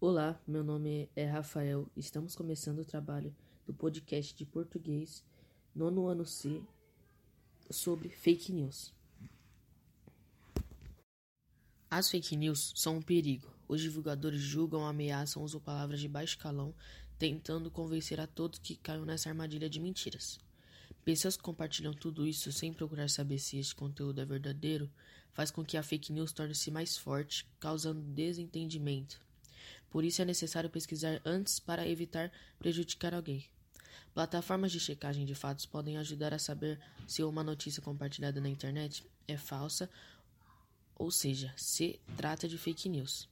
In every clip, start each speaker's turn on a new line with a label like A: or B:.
A: Olá, meu nome é Rafael. Estamos começando o trabalho do podcast de português nono ano C sobre fake news. As fake news são um perigo. Os divulgadores julgam, ameaçam, usam palavras de baixo calão, tentando convencer a todos que caiam nessa armadilha de mentiras. Pessoas que compartilham tudo isso sem procurar saber se este conteúdo é verdadeiro faz com que a fake news torne-se mais forte, causando desentendimento. Por isso é necessário pesquisar antes para evitar prejudicar alguém. Plataformas de checagem de fatos podem ajudar a saber se uma notícia compartilhada na internet é falsa, ou seja, se trata de fake news.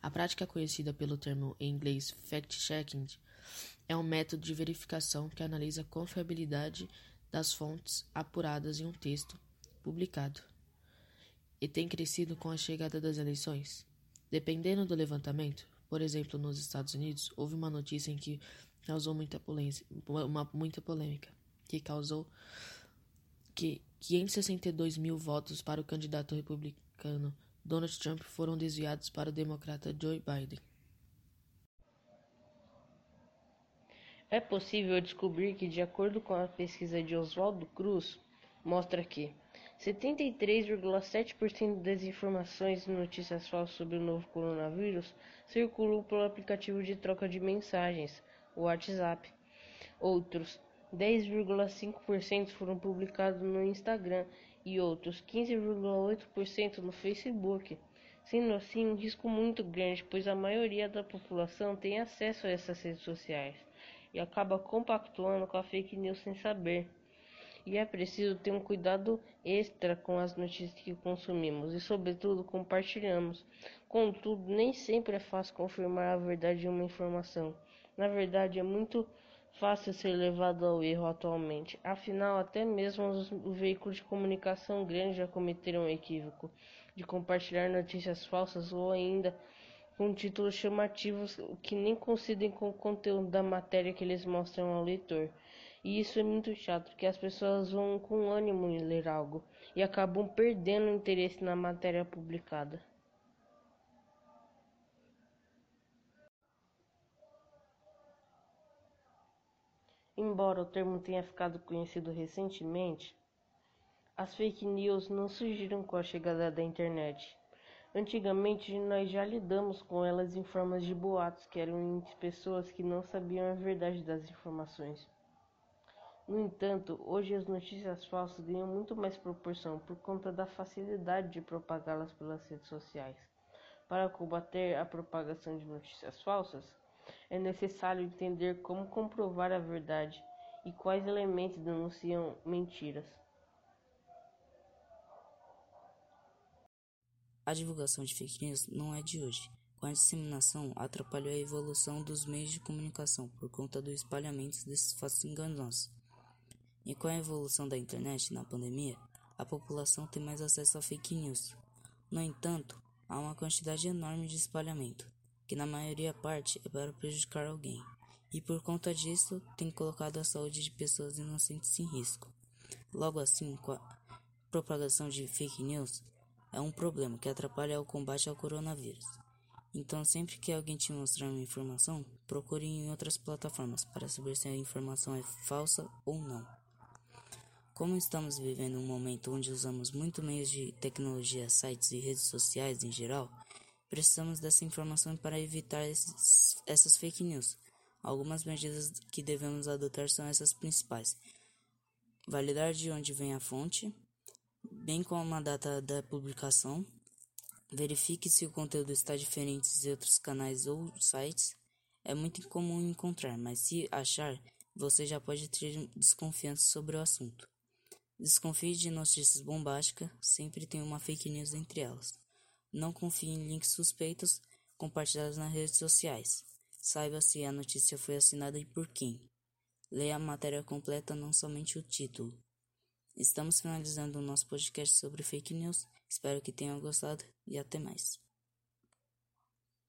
A: A prática conhecida pelo termo em inglês fact-checking é um método de verificação que analisa a confiabilidade das fontes apuradas em um texto publicado e tem crescido com a chegada das eleições. Dependendo do levantamento, por exemplo, nos Estados Unidos, houve uma notícia em que causou muita polêmica, uma, muita polêmica, que causou que 562 mil votos para o candidato republicano Donald Trump foram desviados para o democrata Joe Biden.
B: É possível descobrir que, de acordo com a pesquisa de Oswaldo Cruz, mostra que 73,7% das informações e notícias falsas sobre o novo coronavírus circulam pelo aplicativo de troca de mensagens, o WhatsApp. Outros 10,5% foram publicados no Instagram e outros 15,8% no Facebook. Sendo assim, um risco muito grande, pois a maioria da população tem acesso a essas redes sociais e acaba compactuando com a fake news sem saber. E é preciso ter um cuidado extra com as notícias que consumimos e, sobretudo, compartilhamos. Contudo, nem sempre é fácil confirmar a verdade de uma informação. Na verdade, é muito fácil ser levado ao erro atualmente. Afinal, até mesmo os veículos de comunicação grandes já cometeram o equívoco de compartilhar notícias falsas ou ainda com títulos chamativos que nem coincidem com o conteúdo da matéria que eles mostram ao leitor. E isso é muito chato, porque as pessoas vão com ânimo em ler algo e acabam perdendo o interesse na matéria publicada. Embora o termo tenha ficado conhecido recentemente, as fake news não surgiram com a chegada da internet. Antigamente nós já lidamos com elas em formas de boatos, que eram pessoas que não sabiam a verdade das informações. No entanto, hoje as notícias falsas ganham muito mais proporção por conta da facilidade de propagá-las pelas redes sociais. Para combater a propagação de notícias falsas, é necessário entender como comprovar a verdade e quais elementos denunciam mentiras.
C: A divulgação de fake news não é de hoje. Com a disseminação, atrapalhou a evolução dos meios de comunicação por conta do espalhamento desses fatos enganosos. E com a evolução da internet na pandemia, a população tem mais acesso a fake news. No entanto, há uma quantidade enorme de espalhamento, que na maioria parte é para prejudicar alguém, e por conta disso tem colocado a saúde de pessoas inocentes em risco. Logo assim, com a propagação de fake news, é um problema que atrapalha o combate ao coronavírus. Então, sempre que alguém te mostrar uma informação, procure em outras plataformas para saber se a informação é falsa ou não. Como estamos vivendo um momento onde usamos muito meios de tecnologia, sites e redes sociais em geral, precisamos dessa informação para evitar esses, essas fake news. Algumas medidas que devemos adotar são essas principais: validar de onde vem a fonte, bem como a data da publicação. Verifique se o conteúdo está diferente de outros canais ou sites. É muito incomum encontrar, mas se achar, você já pode ter desconfiança sobre o assunto. Desconfie de notícias bombásticas, sempre tem uma fake news entre elas. Não confie em links suspeitos compartilhados nas redes sociais. Saiba se a notícia foi assinada e por quem. Leia a matéria completa, não somente o título. Estamos finalizando o nosso podcast sobre fake news. Espero que tenham gostado e até mais.